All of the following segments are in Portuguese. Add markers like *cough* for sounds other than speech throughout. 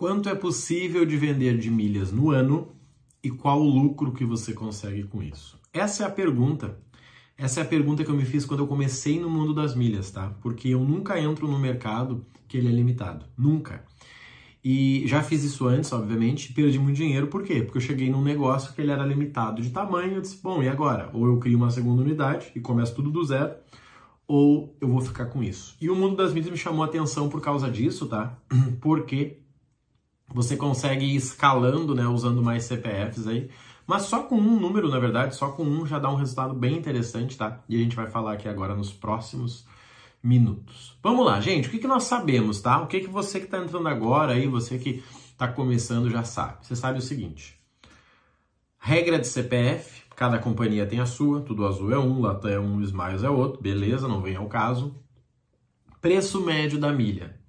Quanto é possível de vender de milhas no ano e qual o lucro que você consegue com isso? Essa é a pergunta. Essa é a pergunta que eu me fiz quando eu comecei no mundo das milhas, tá? Porque eu nunca entro no mercado que ele é limitado. Nunca. E já fiz isso antes, obviamente, perdi muito dinheiro. Por quê? Porque eu cheguei num negócio que ele era limitado de tamanho. Eu disse, bom, e agora? Ou eu crio uma segunda unidade e começo tudo do zero, ou eu vou ficar com isso. E o mundo das mídias me chamou a atenção por causa disso, tá? *clears throat* Porque você consegue ir escalando, né, usando mais CPFs aí, mas só com um número, na verdade, só com um já dá um resultado bem interessante, tá? E a gente vai falar aqui agora nos próximos minutos. Vamos lá, gente, o que, que nós sabemos, tá? O que, que você que está entrando agora aí, você que está começando já sabe. Você sabe o seguinte, regra de CPF, Cada companhia tem a sua, tudo azul é um, Latam é um, Smiles é outro, beleza, não vem ao caso. Preço médio da milha.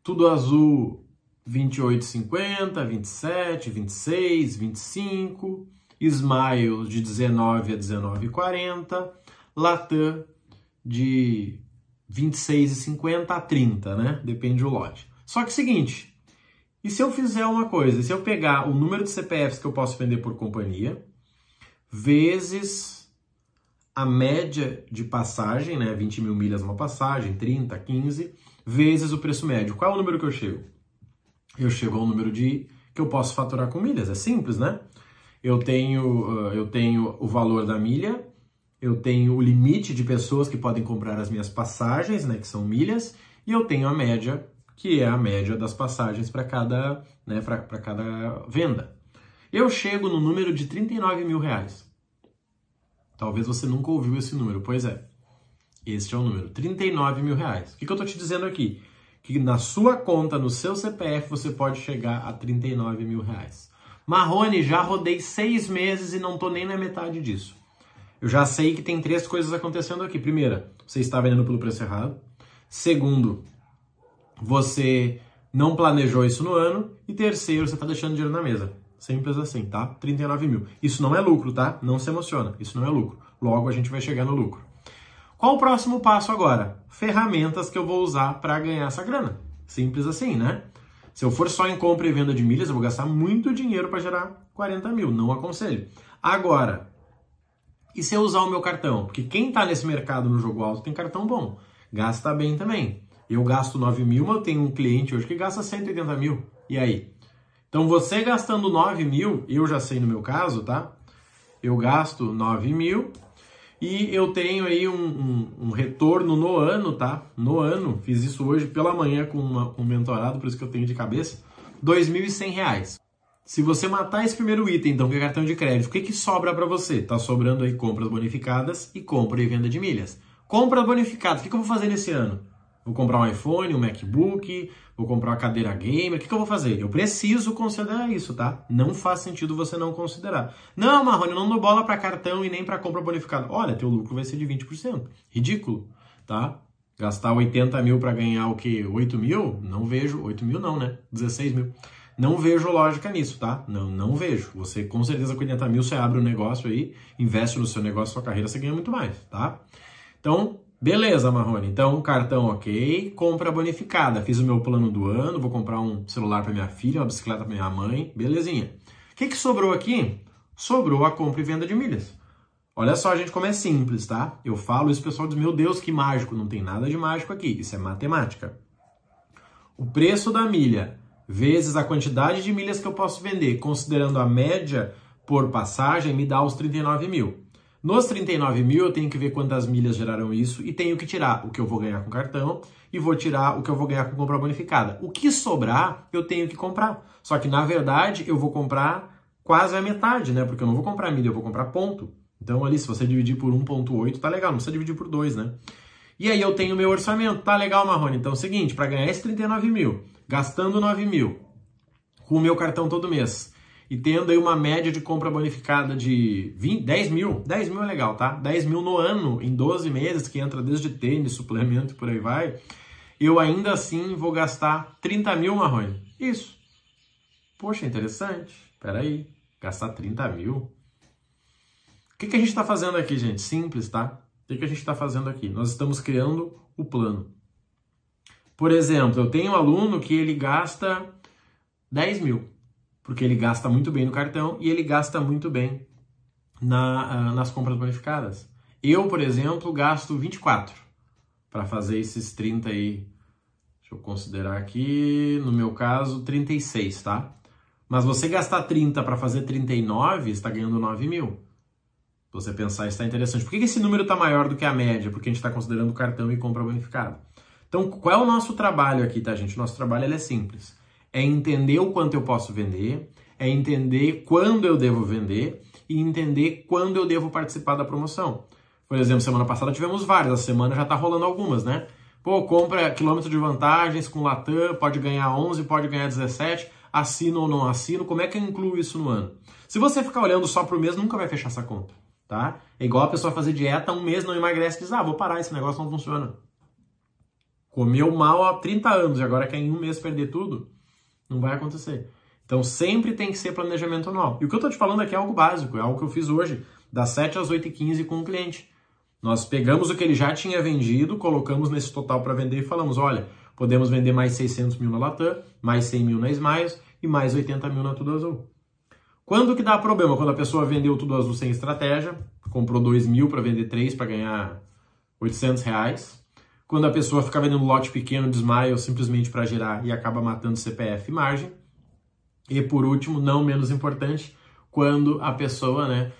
Tudo azul 28,50, 27, 26, 25, Smiles de 19 a 19,40, Latam de 26,50 a 30, né? Depende do lote. Só que seguinte, e se eu fizer uma coisa, se eu pegar o número de CPFs que eu posso vender por companhia, vezes a média de passagem, né? 20 mil milhas uma passagem, 30, 15, vezes o preço médio. Qual é o número que eu chego? Eu chego ao número de que eu posso faturar com milhas. É simples, né? Eu tenho, eu tenho o valor da milha, eu tenho o limite de pessoas que podem comprar as minhas passagens, né? Que são milhas, e eu tenho a média, que é a média das passagens para cada, né, para cada venda eu chego no número de 39 mil reais. Talvez você nunca ouviu esse número, pois é. Este é o número, 39 mil reais. O que, que eu estou te dizendo aqui? Que na sua conta, no seu CPF, você pode chegar a 39 mil reais. Marrone, já rodei seis meses e não estou nem na metade disso. Eu já sei que tem três coisas acontecendo aqui. Primeira, você está vendendo pelo preço errado. Segundo, você não planejou isso no ano. E terceiro, você está deixando dinheiro na mesa. Simples assim, tá? 39 mil. Isso não é lucro, tá? Não se emociona. Isso não é lucro. Logo a gente vai chegar no lucro. Qual o próximo passo agora? Ferramentas que eu vou usar para ganhar essa grana. Simples assim, né? Se eu for só em compra e venda de milhas, eu vou gastar muito dinheiro para gerar 40 mil. Não aconselho. Agora, e se eu usar o meu cartão? Porque quem está nesse mercado no jogo alto tem cartão bom. Gasta bem também. Eu gasto 9 mil, mas eu tenho um cliente hoje que gasta 180 mil. E aí? Então você gastando 9 mil, eu já sei no meu caso, tá? Eu gasto 9 mil e eu tenho aí um, um, um, retorno no ano, tá? No ano, fiz isso hoje pela manhã com, uma, um mentorado, por isso que eu tenho de cabeça, R$ 2.100. Se você matar esse primeiro item, então, que é cartão de crédito, o que, que sobra para você? Tá sobrando aí compras bonificadas e compra e venda de milhas. Compra bonificada, o que, que eu vou fazer nesse ano? Vou comprar um iPhone, um MacBook, vou comprar uma cadeira gamer, o que, que eu vou fazer? Eu preciso considerar isso, tá? Não faz sentido você não considerar. Não, Marrone, eu não dou bola para cartão e nem para compra bonificada. Olha, teu lucro vai ser de 20%. Ridículo, tá? Gastar 80 mil para ganhar o quê? 8 mil? Não vejo. 8 mil não, né? 16 mil. Não vejo lógica nisso, tá? Não, não vejo. Você, com certeza, com 80 mil, você abre um negócio aí, investe no seu negócio, sua carreira, você ganha muito mais, tá? Então, Beleza, Marrone. Então, cartão ok, compra bonificada. Fiz o meu plano do ano, vou comprar um celular para minha filha, uma bicicleta para minha mãe, belezinha. O que, que sobrou aqui? Sobrou a compra e venda de milhas. Olha só, gente, como é simples, tá? Eu falo isso, pessoal diz, meu Deus, que mágico. Não tem nada de mágico aqui, isso é matemática. O preço da milha vezes a quantidade de milhas que eu posso vender, considerando a média por passagem, me dá os 39 mil. Nos 39 mil, eu tenho que ver quantas milhas geraram isso e tenho que tirar o que eu vou ganhar com cartão e vou tirar o que eu vou ganhar com compra bonificada. O que sobrar, eu tenho que comprar. Só que, na verdade, eu vou comprar quase a metade, né? Porque eu não vou comprar milha, eu vou comprar ponto. Então, ali, se você dividir por 1,8, tá legal. Não precisa dividir por 2, né? E aí eu tenho meu orçamento. Tá legal, Marrone? Então é o seguinte, para ganhar esse 39 mil, gastando 9 mil, com o meu cartão todo mês, e tendo aí uma média de compra bonificada de 20, 10 mil, 10 mil é legal, tá? 10 mil no ano, em 12 meses, que entra desde tênis, suplemento e por aí vai, eu ainda assim vou gastar 30 mil, Marrone. Isso. Poxa, interessante. Peraí, gastar 30 mil. O que, que a gente está fazendo aqui, gente? Simples, tá? O que, que a gente está fazendo aqui? Nós estamos criando o plano. Por exemplo, eu tenho um aluno que ele gasta 10 mil. Porque ele gasta muito bem no cartão e ele gasta muito bem na, uh, nas compras bonificadas. Eu, por exemplo, gasto 24 para fazer esses 30 aí. Deixa eu considerar aqui, no meu caso, 36, tá? Mas você gastar 30 para fazer 39, está ganhando 9 mil. Se você pensar, está interessante. Por que esse número está maior do que a média? Porque a gente está considerando cartão e compra bonificada. Então, qual é o nosso trabalho aqui, tá, gente? Nosso trabalho é simples. É entender o quanto eu posso vender, é entender quando eu devo vender e entender quando eu devo participar da promoção. Por exemplo, semana passada tivemos várias, a semana já está rolando algumas, né? Pô, compra quilômetro de vantagens com Latam, pode ganhar 11, pode ganhar 17, assino ou não assino, como é que eu incluo isso no ano? Se você ficar olhando só para o mês, nunca vai fechar essa conta, tá? É igual a pessoa fazer dieta, um mês não emagrece e diz, ah, vou parar, esse negócio não funciona. Comeu mal há 30 anos e agora quer em um mês perder tudo, não vai acontecer. Então sempre tem que ser planejamento anual. E o que eu estou te falando aqui é algo básico, é algo que eu fiz hoje, das 7 às 8h15 com o cliente. Nós pegamos o que ele já tinha vendido, colocamos nesse total para vender e falamos: olha, podemos vender mais 600 mil na Latam, mais 100 mil na Smiles e mais 80 mil na Tudo Azul. Quando que dá problema? Quando a pessoa vendeu Tudo Azul sem estratégia, comprou 2 mil para vender 3 para ganhar 800 reais. Quando a pessoa fica vendendo lote pequeno de simplesmente para gerar e acaba matando CPF e margem. E por último, não menos importante, quando a pessoa né,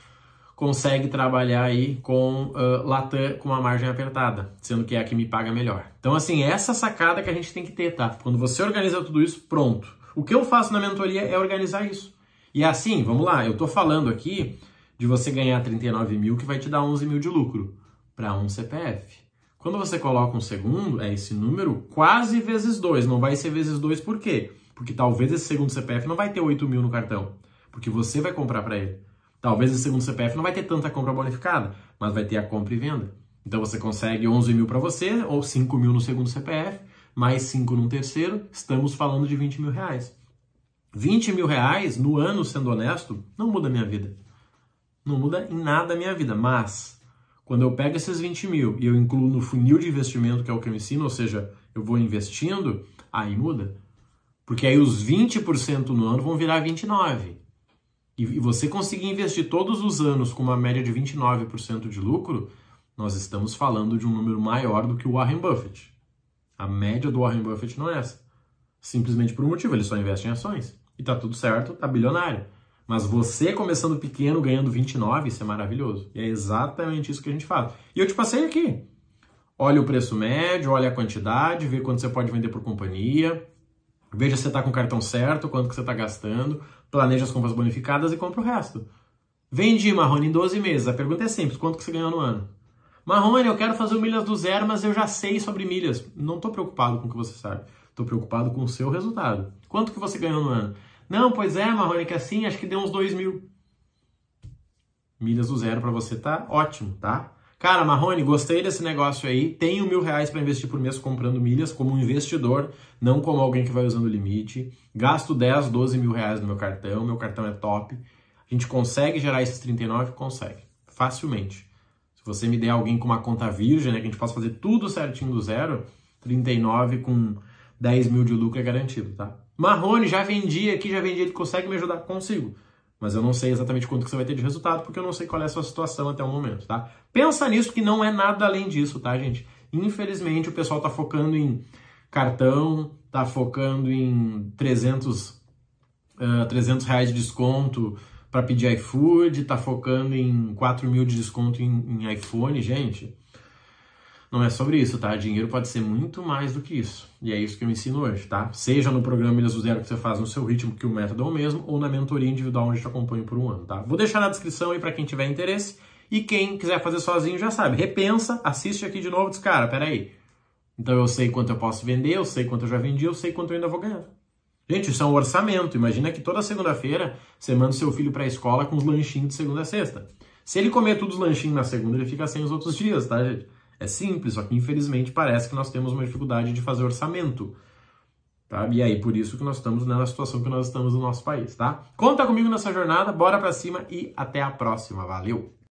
consegue trabalhar aí com uh, Latam com uma margem apertada, sendo que é a que me paga melhor. Então, assim, essa sacada que a gente tem que ter, tá? Quando você organiza tudo isso, pronto. O que eu faço na mentoria é organizar isso. E assim, vamos lá, eu tô falando aqui de você ganhar 39 mil que vai te dar 11 mil de lucro para um CPF. Quando você coloca um segundo, é esse número quase vezes 2. Não vai ser vezes 2 por quê? Porque talvez esse segundo CPF não vai ter 8 mil no cartão, porque você vai comprar para ele. Talvez esse segundo CPF não vai ter tanta compra bonificada, mas vai ter a compra e venda. Então você consegue 11 mil para você, ou 5 mil no segundo CPF, mais 5 no terceiro, estamos falando de 20 mil reais. 20 mil reais no ano, sendo honesto, não muda a minha vida. Não muda em nada a minha vida, mas quando eu pego esses 20 mil e eu incluo no funil de investimento, que é o que eu ensino, ou seja, eu vou investindo, aí muda. Porque aí os 20% no ano vão virar 29%. E você conseguir investir todos os anos com uma média de 29% de lucro, nós estamos falando de um número maior do que o Warren Buffett. A média do Warren Buffett não é essa. Simplesmente por um motivo, ele só investe em ações. E tá tudo certo, tá bilionário. Mas você começando pequeno, ganhando 29, isso é maravilhoso. E é exatamente isso que a gente faz. E eu te passei aqui. Olha o preço médio, olha a quantidade, vê quanto você pode vender por companhia, Veja se você está com o cartão certo, quanto que você está gastando, planeja as compras bonificadas e compra o resto. Vendi, Marrone, em 12 meses. A pergunta é simples, quanto que você ganhou no ano? Marrone, eu quero fazer milhas do zero, mas eu já sei sobre milhas. Não estou preocupado com o que você sabe. Estou preocupado com o seu resultado. Quanto que você ganhou no ano? Não, pois é, Marrone, que assim, acho que deu uns 2 mil. Milhas do zero para você tá ótimo, tá? Cara, Marrone, gostei desse negócio aí. Tenho mil reais para investir por mês comprando milhas como um investidor, não como alguém que vai usando o limite. Gasto 10, 12 mil reais no meu cartão. Meu cartão é top. A gente consegue gerar esses 39? Consegue. Facilmente. Se você me der alguém com uma conta virgem, né, que a gente possa fazer tudo certinho do zero, 39 com 10 mil de lucro é garantido, tá? Marrone, já vendi aqui, já vendi, ele consegue me ajudar? Consigo mas eu não sei exatamente quanto que você vai ter de resultado, porque eu não sei qual é a sua situação até o momento, tá? Pensa nisso que não é nada além disso, tá, gente? Infelizmente o pessoal tá focando em cartão, tá focando em 300, uh, 300 reais de desconto para pedir iFood, tá focando em 4 mil de desconto em, em iPhone, gente não é sobre isso, tá? Dinheiro pode ser muito mais do que isso. E é isso que eu ensino hoje, tá? Seja no programa Milhas do Zero que você faz no seu ritmo, que o método é o mesmo, ou na mentoria individual onde eu te acompanho por um ano, tá? Vou deixar na descrição aí para quem tiver interesse. E quem quiser fazer sozinho já sabe. Repensa, assiste aqui de novo diz, cara, peraí. Então eu sei quanto eu posso vender, eu sei quanto eu já vendi, eu sei quanto eu ainda vou ganhar. Gente, isso é um orçamento. Imagina que toda segunda-feira você manda o seu filho para a escola com os lanchinhos de segunda a sexta. Se ele comer todos os lanchinhos na segunda, ele fica sem os outros dias, tá, gente? É simples, só que infelizmente parece que nós temos uma dificuldade de fazer orçamento. Tá? E aí, por isso que nós estamos na situação que nós estamos no nosso país, tá? Conta comigo nessa jornada, bora pra cima e até a próxima. Valeu!